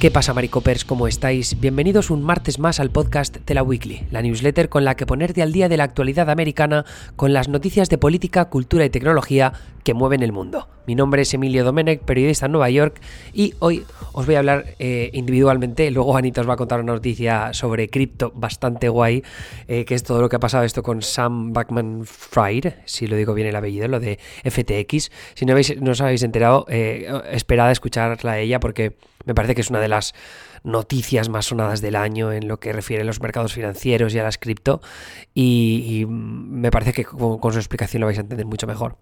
¿Qué pasa, Maricopers? ¿Cómo estáis? Bienvenidos un martes más al podcast de la Weekly, la newsletter con la que ponerte al día de la actualidad americana con las noticias de política, cultura y tecnología que mueven el mundo. Mi nombre es Emilio Domenech, periodista en Nueva York, y hoy os voy a hablar eh, individualmente. Luego Anita os va a contar una noticia sobre cripto bastante guay, eh, que es todo lo que ha pasado esto con Sam Backman Fried, si lo digo bien el apellido, lo de FTX. Si no, habéis, no os habéis enterado, eh, esperad a escucharla a ella porque me parece que es una de las noticias más sonadas del año en lo que refiere a los mercados financieros y a las cripto y, me parece que con, su explicación lo vais a entender mucho mejor.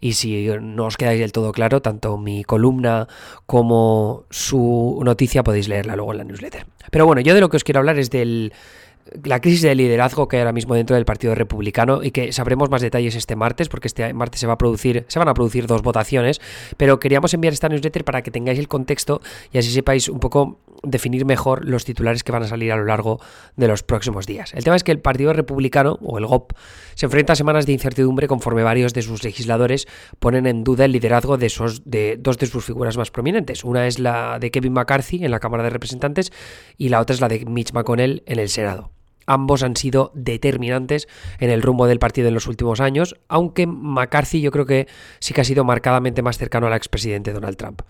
Y si no os quedáis del todo claro, tanto mi columna como su noticia podéis leerla luego en la newsletter. Pero bueno, yo de lo que os quiero hablar es del la crisis de liderazgo que hay ahora mismo dentro del Partido Republicano y que sabremos más detalles este martes, porque este martes se va a producir, se van a producir dos votaciones, pero queríamos enviar esta newsletter para que tengáis el contexto y así sepáis un poco definir mejor los titulares que van a salir a lo largo de los próximos días. El tema es que el Partido Republicano, o el GOP, se enfrenta a semanas de incertidumbre conforme varios de sus legisladores ponen en duda el liderazgo de, esos, de dos de sus figuras más prominentes. Una es la de Kevin McCarthy en la Cámara de Representantes y la otra es la de Mitch McConnell en el Senado. Ambos han sido determinantes en el rumbo del partido en los últimos años, aunque McCarthy yo creo que sí que ha sido marcadamente más cercano al expresidente Donald Trump.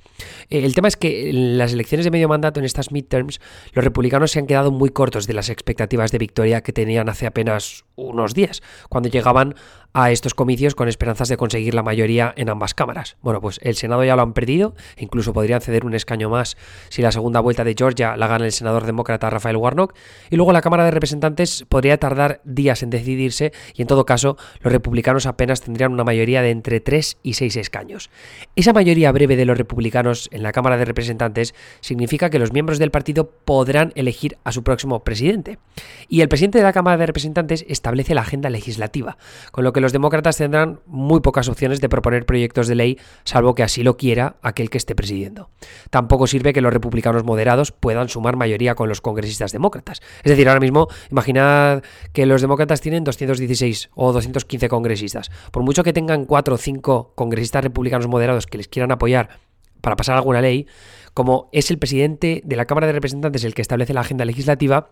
Eh, el tema es que en las elecciones de medio mandato, en estas midterms, los republicanos se han quedado muy cortos de las expectativas de victoria que tenían hace apenas unos días, cuando llegaban a estos comicios con esperanzas de conseguir la mayoría en ambas cámaras. Bueno, pues el Senado ya lo han perdido, incluso podrían ceder un escaño más si la segunda vuelta de Georgia la gana el senador demócrata Rafael Warnock, y luego la Cámara de Representantes podría tardar días en decidirse, y en todo caso los republicanos apenas tendrían una mayoría de entre 3 y 6 escaños. Esa mayoría breve de los republicanos en la Cámara de Representantes significa que los miembros del partido podrán elegir a su próximo presidente. Y el presidente de la Cámara de Representantes establece la agenda legislativa, con lo que los demócratas tendrán muy pocas opciones de proponer proyectos de ley, salvo que así lo quiera aquel que esté presidiendo. Tampoco sirve que los republicanos moderados puedan sumar mayoría con los congresistas demócratas. Es decir, ahora mismo, imaginad que los demócratas tienen 216 o 215 congresistas. Por mucho que tengan 4 o 5 congresistas republicanos moderados que les quieran apoyar para pasar alguna ley, como es el presidente de la Cámara de Representantes el que establece la agenda legislativa,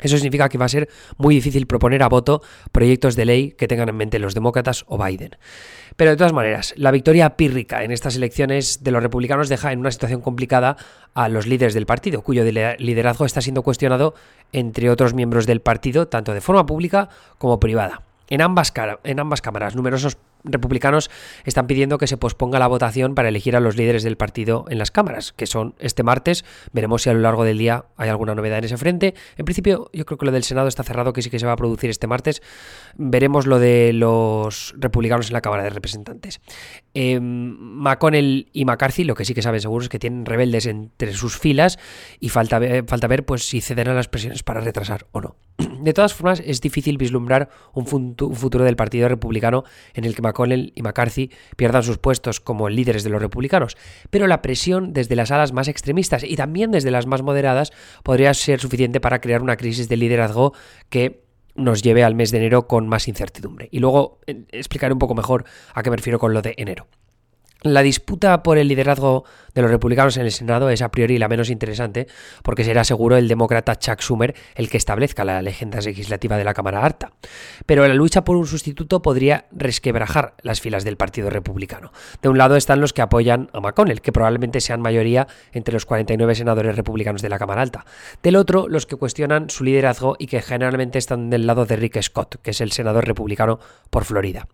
eso significa que va a ser muy difícil proponer a voto proyectos de ley que tengan en mente los demócratas o Biden. Pero de todas maneras, la victoria pírrica en estas elecciones de los republicanos deja en una situación complicada a los líderes del partido, cuyo liderazgo está siendo cuestionado entre otros miembros del partido, tanto de forma pública como privada. En ambas, en ambas cámaras, numerosos republicanos están pidiendo que se posponga la votación para elegir a los líderes del partido en las cámaras, que son este martes. Veremos si a lo largo del día hay alguna novedad en ese frente. En principio, yo creo que lo del Senado está cerrado, que sí que se va a producir este martes. Veremos lo de los republicanos en la Cámara de Representantes. Eh, McConnell y McCarthy, lo que sí que saben seguro es que tienen rebeldes entre sus filas y falta, falta ver pues, si cederán las presiones para retrasar o no. De todas formas, es difícil vislumbrar un, futuro del Partido Republicano en el que McConnell y McCarthy pierdan sus puestos como líderes de los republicanos, pero la presión desde las alas más extremistas y también desde las más moderadas podría ser suficiente para crear una crisis de liderazgo que nos lleve al mes de enero con más incertidumbre. Y luego eh, explicaré un poco mejor a qué me refiero con lo de enero. La disputa por el liderazgo de los republicanos en el Senado es a priori la menos interesante, porque será seguro el demócrata Chuck Schumer el que establezca la legenda legislativa de la Cámara Alta. Pero la lucha por un sustituto podría resquebrajar las filas del Partido Republicano. De un lado están los que apoyan a McConnell, que probablemente sean mayoría entre los 49 senadores republicanos de la Cámara Alta. Del otro, los que cuestionan su liderazgo y que generalmente están del lado de Rick Scott, que es el senador republicano por Florida.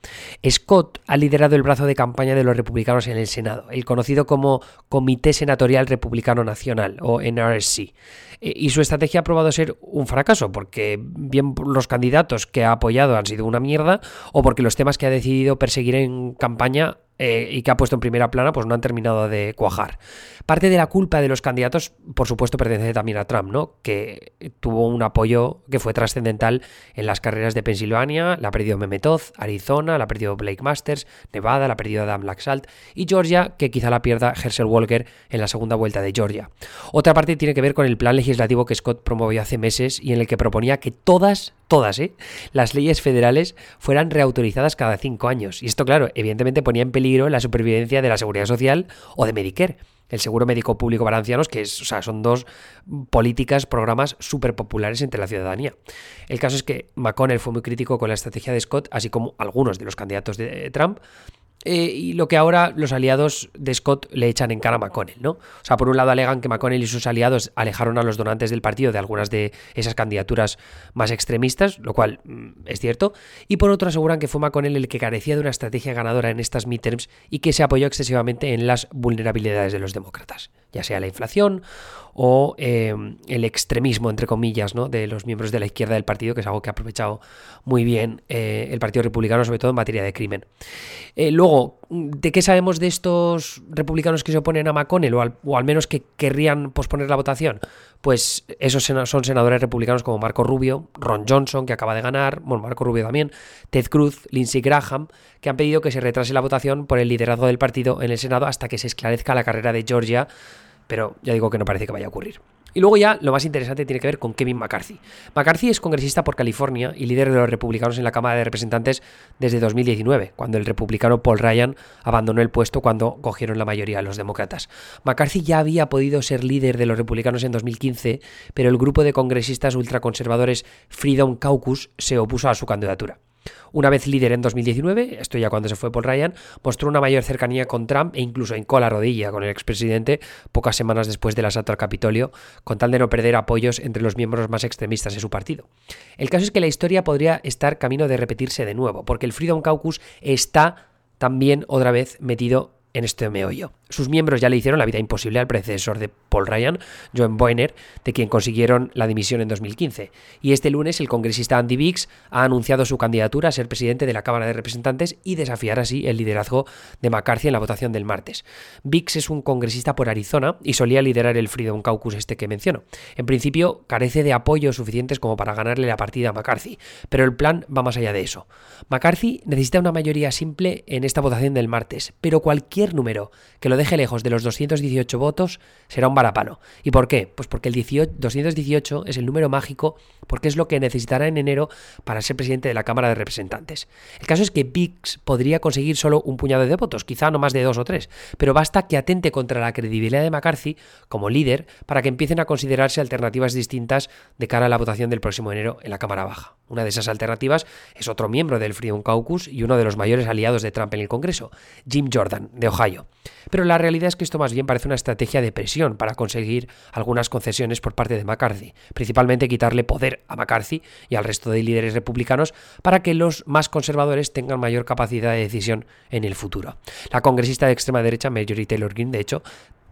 Scott ha liderado el brazo de campaña de los republicanos en el Senado, el conocido como Comité Senatorial Republicano Nacional o NRSC. E, y su estrategia ha probado ser un fracaso, porque bien los candidatos que ha apoyado han sido una mierda, o porque los temas que ha decidido perseguir en campaña eh, y que ha puesto en primera plana, pues no han terminado de cuajar. Parte de la culpa de los candidatos, por supuesto, pertenece también a Trump, ¿no? Que tuvo un apoyo que fue trascendental en las carreras de Pensilvania, la ha perdido Memetoz, Arizona, la ha perdido Blake Masters, Nevada, la ha perdido Adam Laxalt y Georgia, que quizá la pierda Herschel Walker en la segunda vuelta de Georgia. Otra parte tiene que ver con el plan legislativo que Scott promovió hace meses y en el que proponía que todas todas, ¿eh? las leyes federales fueran reautorizadas cada cinco años. Y esto, claro, evidentemente ponía en peligro la supervivencia de la seguridad social o de Medicare. el seguro médico público para ancianos, que es, o sea, son dos políticas, programas súper populares entre la ciudadanía. El caso es que McConnell fue muy crítico con la estrategia de Scott, así como algunos de los candidatos de Trump, eh, y lo que ahora los aliados de Scott le echan en cara a McConnell, ¿no? O sea, por un lado alegan que McConnell y sus aliados alejaron a los donantes del partido de algunas de esas candidaturas más extremistas, lo cual mm, es cierto, y por otro aseguran que fue McConnell el que carecía de una estrategia ganadora en estas midterms y que se apoyó excesivamente en las vulnerabilidades de los demócratas, ya sea la inflación o em, el extremismo, entre comillas, ¿no? de los miembros de la izquierda del partido, que es algo que ha aprovechado muy bien eh, el Partido Republicano, sobre todo en materia de crimen. Eh, luego, ¿de qué sabemos de estos republicanos que se oponen a McConnell, o al, menos que querrían posponer la votación? Pues esos son senadores republicanos como Marco Rubio, Ron Johnson, que acaba de ganar, bueno, Marco Rubio también, Ted Cruz, Lindsey Graham, que han pedido que se retrase la votación por el liderazgo del partido en el Senado hasta que se esclarezca la carrera de Georgia pero ya digo que no parece que vaya a ocurrir. Y luego ya lo más interesante tiene que ver con Kevin McCarthy. McCarthy es congresista por California y líder de los republicanos en la Cámara de Representantes desde 2019, cuando el republicano Paul Ryan abandonó el puesto cuando cogieron la mayoría los demócratas. McCarthy ya había podido ser líder de los republicanos en 2015, pero el grupo de congresistas ultraconservadores Freedom Caucus se opuso a su candidatura. Una vez líder en 2019, esto ya cuando se fue Paul Ryan, mostró una mayor cercanía con Trump e incluso hincó la rodilla con el expresidente pocas semanas después del asalto al Capitolio, con tal de no perder apoyos entre los miembros más extremistas de su partido. El caso es que la historia podría estar camino de repetirse de nuevo, porque el Freedom Caucus está también otra vez metido en este meollo. Sus miembros ya le hicieron la vida imposible al predecesor de Paul Ryan, John Boehner, de quien consiguieron la dimisión en 2015. Y este lunes el congresista Andy Biggs ha anunciado su candidatura a ser presidente de la Cámara de Representantes y desafiar así el liderazgo de McCarthy en la votación del martes. Biggs es un congresista por Arizona y solía liderar el Freedom Caucus este que menciono. En principio carece de apoyos suficientes como para ganarle la partida a McCarthy, pero el plan va más allá de eso. McCarthy necesita una mayoría simple en esta votación del martes, pero cualquier número que lo deje lejos de los 218 votos será un varapalo. ¿Y por qué? Pues porque el 218 es el número mágico porque es lo que necesitará en enero para ser presidente de la Cámara de Representantes. El caso es que Biggs podría conseguir solo un puñado de votos, quizá no más de dos o tres, pero basta que atente contra la credibilidad de McCarthy como líder para que empiecen a considerarse alternativas distintas de cara a la votación del próximo enero en la Cámara Baja. Una de esas alternativas es otro miembro del Freedom Caucus y uno de los mayores aliados de Trump en el Congreso, Jim Jordan, de Ohio. Pero la realidad es que esto más bien parece una estrategia de presión para conseguir algunas concesiones por parte de McCarthy, principalmente quitarle poder a McCarthy y al resto de líderes republicanos para que los más conservadores tengan mayor capacidad de decisión en el futuro. La congresista de extrema derecha, Marjorie Taylor Greene, de hecho,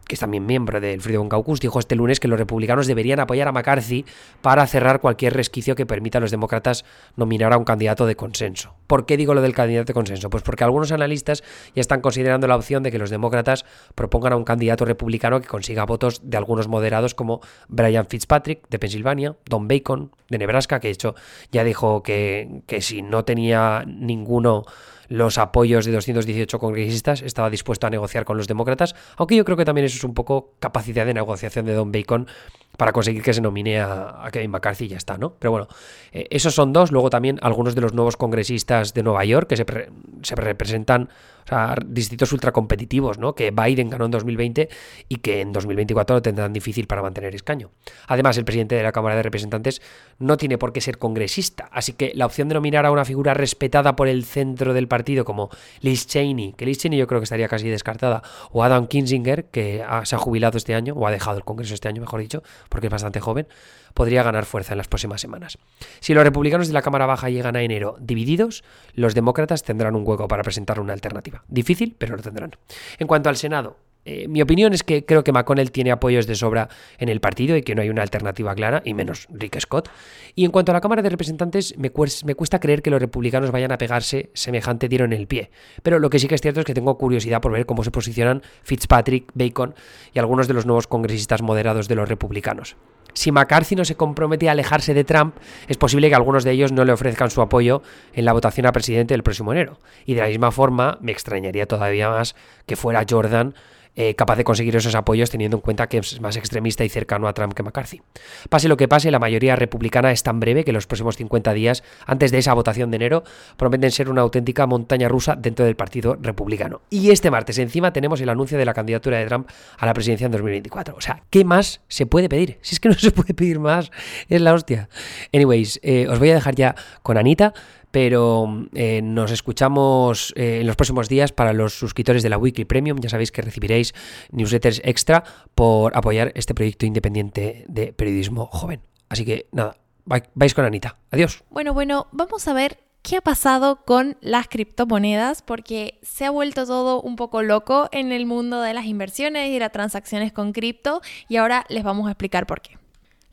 que es también miembro del Freedom Caucus, dijo este lunes que los republicanos deberían apoyar a McCarthy para cerrar cualquier resquicio que permita a los demócratas nominar a un candidato de consenso. ¿Por qué digo lo del candidato de consenso? Pues porque algunos analistas ya están considerando la opción de que los demócratas propongan a un candidato republicano que consiga votos de algunos moderados como Brian Fitzpatrick de Pensilvania, Don Bacon de Nebraska, que de hecho ya dijo que, que si no tenía ninguno los apoyos de 218 congresistas, estaba dispuesto a negociar con los demócratas, aunque yo creo que también eso es un poco capacidad de negociación de Don Bacon para conseguir que se nomine a, Kevin McCarthy y ya está, ¿no? Pero bueno, eh, esos son dos, luego también algunos de los nuevos congresistas de Nueva York que se, se representan o sea, distritos ultracompetitivos, ¿no? Que Biden ganó en 2020 y que en 2024 lo tendrán difícil para mantener escaño. Además, el presidente de la Cámara de Representantes no tiene por qué ser congresista, así que la opción de nominar a una figura respetada por el centro del partido como Liz Cheney, que Liz Cheney yo creo que estaría casi descartada, o Adam Kinzinger, que se ha jubilado este año, o ha dejado el Congreso este año, mejor dicho, porque es bastante joven, podría ganar fuerza en las próximas semanas. Si los republicanos de la Cámara Baja llegan a enero divididos, los demócratas tendrán un hueco para presentar una alternativa. Difícil, pero lo tendrán. En cuanto al Senado, eh, mi opinión es que creo que McConnell tiene apoyos de sobra en el partido y que no hay una alternativa clara, y menos Rick Scott. Y en cuanto a la Cámara de Representantes, me, me, cuesta creer que los republicanos vayan a pegarse semejante tiro en el pie. Pero lo que sí que es cierto es que tengo curiosidad por ver cómo se posicionan Fitzpatrick, Bacon y algunos de los nuevos congresistas moderados de los republicanos. Si McCarthy no se compromete a alejarse de Trump, es posible que algunos de ellos no le ofrezcan su apoyo en la votación a presidente del próximo enero. Y de la misma forma, me extrañaría todavía más que fuera Jordan eh, capaz de conseguir esos apoyos teniendo en cuenta que es más extremista y cercano a Trump que McCarthy. Pase lo que pase, la mayoría republicana es tan breve que los próximos 50 días, antes de esa votación de enero, prometen ser una auténtica montaña rusa dentro del Partido Republicano. Y este martes encima tenemos el anuncio de la candidatura de Trump a la presidencia en 2024. O sea, ¿qué más se puede pedir? Si es que no se puede pedir más, es la hostia. Anyways, eh, os voy a dejar ya con Anita pero eh, nos escuchamos eh, en los próximos días para los suscriptores de la Weekly Premium. Ya sabéis que recibiréis newsletters extra por apoyar este proyecto independiente de periodismo joven. Así que nada, vais con Anita. Adiós. Bueno, bueno, vamos a ver qué ha pasado con las criptomonedas porque se ha vuelto todo un poco loco en el mundo de las inversiones y las transacciones con cripto y ahora les vamos a explicar por qué.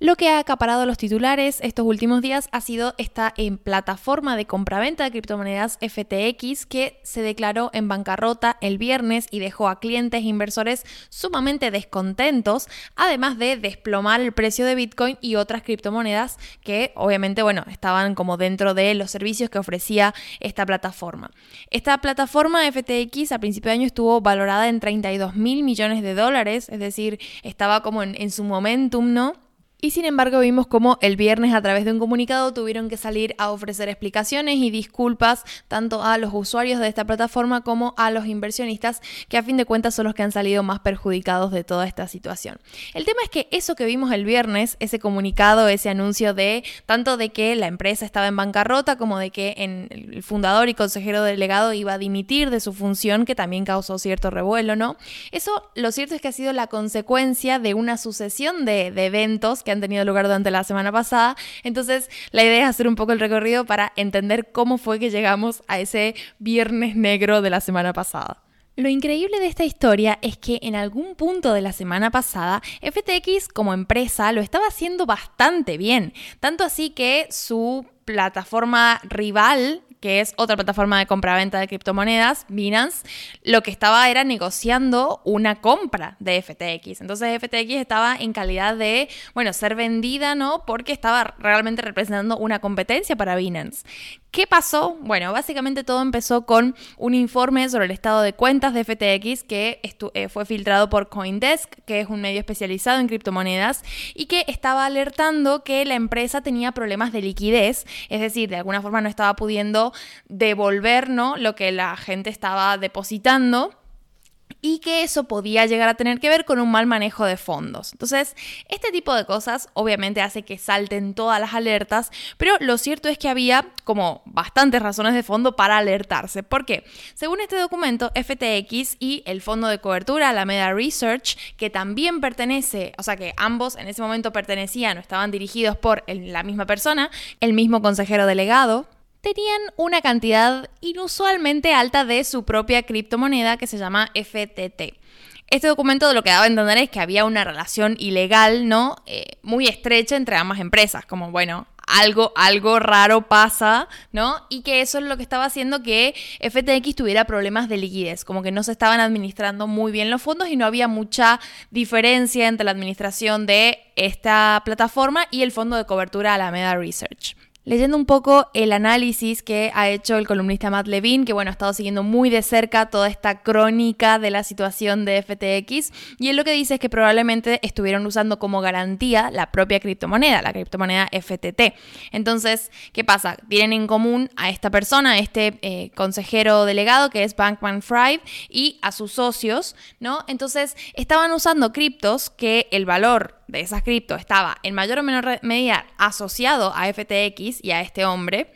Lo que ha acaparado los titulares estos últimos días ha sido esta en plataforma de compraventa de criptomonedas FTX que se declaró en bancarrota el viernes y dejó a clientes e inversores sumamente descontentos, además de desplomar el precio de Bitcoin y otras criptomonedas que obviamente, bueno, estaban como dentro de los servicios que ofrecía esta plataforma. Esta plataforma FTX a principio de año estuvo valorada en 32 mil millones de dólares, es decir, estaba como en, en su momentum, ¿no? Y sin embargo vimos como el viernes a través de un comunicado tuvieron que salir a ofrecer explicaciones y disculpas tanto a los usuarios de esta plataforma como a los inversionistas que a fin de cuentas son los que han salido más perjudicados de toda esta situación. El tema es que eso que vimos el viernes, ese comunicado, ese anuncio de tanto de que la empresa estaba en bancarrota como de que el fundador y consejero delegado iba a dimitir de su función que también causó cierto revuelo, ¿no? Eso lo cierto es que ha sido la consecuencia de una sucesión de, de eventos han tenido lugar durante la semana pasada. Entonces, la idea es hacer un poco el recorrido para entender cómo fue que llegamos a ese viernes negro de la semana pasada. Lo increíble de esta historia es que en algún punto de la semana pasada, FTX como empresa lo estaba haciendo bastante bien, tanto así que su plataforma rival que es otra plataforma de compra-venta de criptomonedas, Binance, lo que estaba era negociando una compra de FTX. Entonces FTX estaba en calidad de, bueno, ser vendida, ¿no? Porque estaba realmente representando una competencia para Binance. ¿Qué pasó? Bueno, básicamente todo empezó con un informe sobre el estado de cuentas de FTX que eh, fue filtrado por Coindesk, que es un medio especializado en criptomonedas, y que estaba alertando que la empresa tenía problemas de liquidez, es decir, de alguna forma no estaba pudiendo devolver ¿no? lo que la gente estaba depositando y que eso podía llegar a tener que ver con un mal manejo de fondos. Entonces, este tipo de cosas obviamente hace que salten todas las alertas, pero lo cierto es que había como bastantes razones de fondo para alertarse. ¿Por qué? Según este documento, FTX y el fondo de cobertura Alameda Research, que también pertenece, o sea que ambos en ese momento pertenecían o estaban dirigidos por la misma persona, el mismo consejero delegado, tenían una cantidad inusualmente alta de su propia criptomoneda que se llama FTT. Este documento lo que daba a entender es que había una relación ilegal, ¿no? Eh, muy estrecha entre ambas empresas, como bueno, algo, algo raro pasa, ¿no? Y que eso es lo que estaba haciendo que FTX tuviera problemas de liquidez, como que no se estaban administrando muy bien los fondos y no había mucha diferencia entre la administración de esta plataforma y el fondo de cobertura Alameda Research leyendo un poco el análisis que ha hecho el columnista Matt Levine, que bueno, ha estado siguiendo muy de cerca toda esta crónica de la situación de FTX, y él lo que dice es que probablemente estuvieron usando como garantía la propia criptomoneda, la criptomoneda FTT. Entonces, ¿qué pasa? Tienen en común a esta persona, a este eh, consejero delegado que es Bankman Fried, y a sus socios, ¿no? Entonces, estaban usando criptos que el valor de esas cripto estaba en mayor o menor medida asociado a FTX y a este hombre.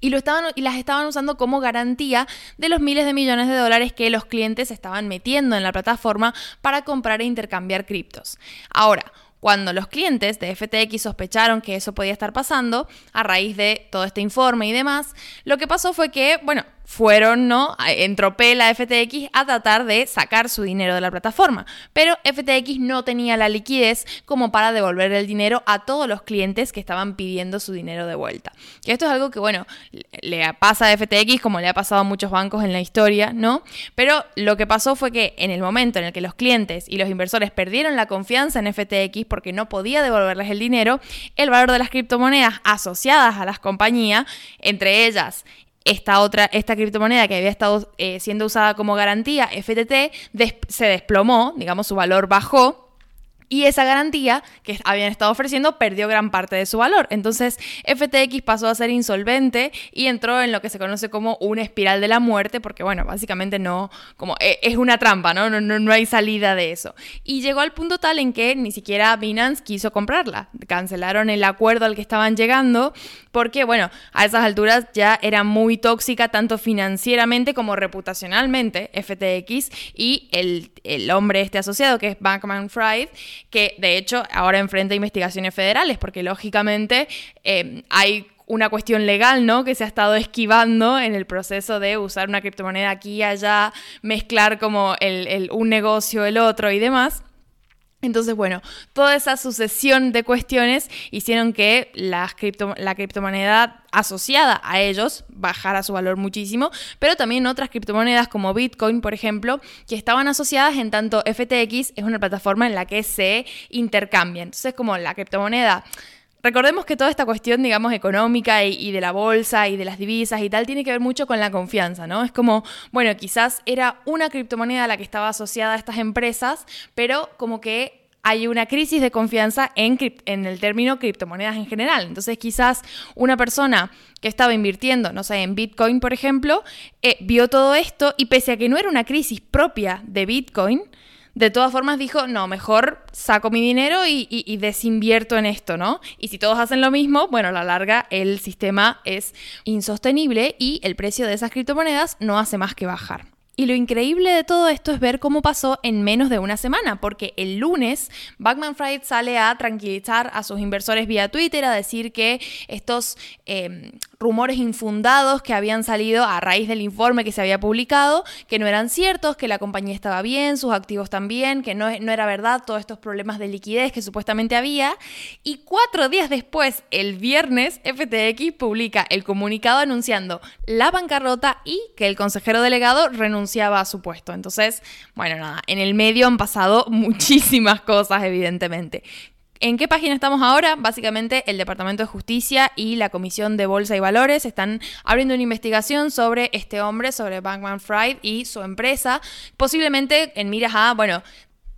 Y, lo estaban, y las estaban usando como garantía de los miles de millones de dólares que los clientes estaban metiendo en la plataforma para comprar e intercambiar criptos. Ahora, cuando los clientes de FTX sospecharon que eso podía estar pasando, a raíz de todo este informe y demás, lo que pasó fue que, bueno, fueron, ¿no? Entró la FTX a tratar de sacar su dinero de la plataforma. Pero FTX no tenía la liquidez como para devolver el dinero a todos los clientes que estaban pidiendo su dinero de vuelta. Y esto es algo que, bueno, le pasa a FTX como le ha pasado a muchos bancos en la historia, ¿no? Pero lo que pasó fue que en el momento en el que los clientes y los inversores perdieron la confianza en FTX porque no podía devolverles el dinero, el valor de las criptomonedas asociadas a las compañías, entre ellas esta otra, esta criptomoneda que había estado eh, siendo usada como garantía, FTT, se desplomó, digamos, su valor bajó y esa garantía que habían estado ofreciendo perdió gran parte de su valor. Entonces FTX pasó a ser insolvente y entró en lo que se conoce como una espiral de la muerte, porque bueno, básicamente no, como e, es una trampa, ¿no? No, no, no hay salida de eso. Y llegó al punto tal en que ni siquiera Binance quiso comprarla. Cancelaron el acuerdo al que estaban llegando porque bueno, a esas alturas ya era muy tóxica tanto financieramente como reputacionalmente FTX y el, el hombre este asociado que es Bankman Fried que de hecho ahora enfrenta investigaciones federales, porque lógicamente eh, hay una cuestión legal, ¿no? Que se ha estado esquivando en el proceso de usar una criptomoneda aquí y allá, mezclar como el, un negocio, el otro y demás. Entonces, bueno, toda esa sucesión de cuestiones hicieron que la criptomoneda asociada a ellos bajara su valor muchísimo, pero también otras criptomonedas como Bitcoin, por ejemplo, que estaban asociadas en tanto FTX es una plataforma en la que se intercambian. Entonces, como la criptomoneda Recordemos que toda esta cuestión, digamos, económica y, de la bolsa y de las divisas y tal, tiene que ver mucho con la confianza, ¿no? Es como, bueno, quizás era una criptomoneda la que estaba asociada a estas empresas, pero como que hay una crisis de confianza en, en, el término criptomonedas en general. Entonces quizás una persona que estaba invirtiendo, no sé, en Bitcoin, por ejemplo, eh, vio todo esto y pese a que no era una crisis propia de Bitcoin, de todas formas dijo, no, mejor saco mi dinero y, desinvierto en esto, ¿no? Y si todos hacen lo mismo, bueno, a la larga el sistema es insostenible y el precio de esas criptomonedas no hace más que bajar. Y lo increíble de todo esto es ver cómo pasó en menos de una semana, porque el lunes Backman Fried sale a tranquilizar a sus inversores vía Twitter, a decir que estos em, rumores infundados que habían salido a raíz del informe que se había publicado, que no eran ciertos, que la compañía estaba bien, sus activos también, que no, no era verdad todos estos problemas de liquidez que supuestamente había. Y cuatro días después, el viernes, FTX publica el comunicado anunciando la bancarrota y que el consejero delegado renunció a su puesto. Entonces, bueno, nada, en el medio han pasado muchísimas cosas, evidentemente. ¿En qué página estamos ahora? Básicamente el Departamento de Justicia y la Comisión de Bolsa y Valores están abriendo una investigación sobre este hombre, sobre Bankman Fried y su empresa, posiblemente en miras a, bueno,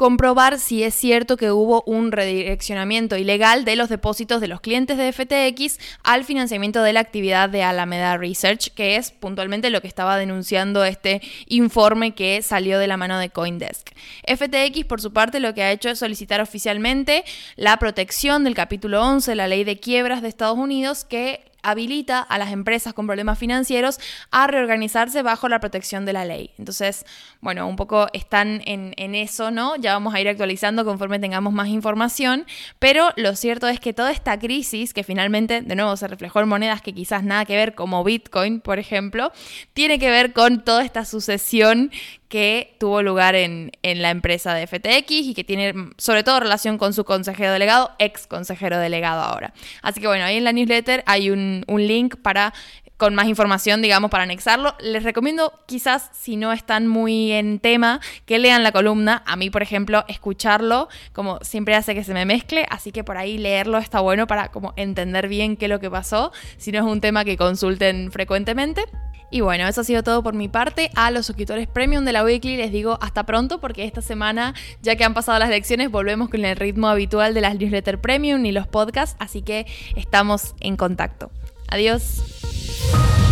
comprobar si es cierto que hubo un redireccionamiento ilegal de los depósitos de los clientes de FTX al financiamiento de la actividad de Alameda Research, que es puntualmente lo que estaba denunciando este informe que salió de la mano de Coindesk. FTX, por su parte, lo que ha hecho es solicitar oficialmente la protección del capítulo 11 de la ley de quiebras de Estados Unidos que habilita a las empresas con problemas financieros a reorganizarse bajo la protección de la ley. Entonces, bueno, un poco están en, eso, ¿no? Ya vamos a ir actualizando conforme tengamos más información, pero lo cierto es que toda esta crisis, que finalmente, de nuevo, se reflejó en monedas que quizás nada que ver, como Bitcoin, por ejemplo, tiene que ver con toda esta sucesión que tuvo lugar en, la empresa de FTX y que tiene sobre todo relación con su consejero delegado, ex consejero delegado ahora. Así que bueno, ahí en la newsletter hay un, un link para con más información, digamos, para anexarlo. Les recomiendo quizás, si no están muy en tema, que lean la columna. A mí, por ejemplo, escucharlo, como siempre hace que se me mezcle, así que por ahí leerlo está bueno para como entender bien qué es lo que pasó, si no es un tema que consulten frecuentemente. Y bueno, eso ha sido todo por mi parte. A los suscriptores premium de la Weekly les digo hasta pronto porque esta semana, ya que han pasado las lecciones, volvemos con el ritmo habitual de las newsletter premium y los podcasts, así que estamos en contacto. Adiós. Bye.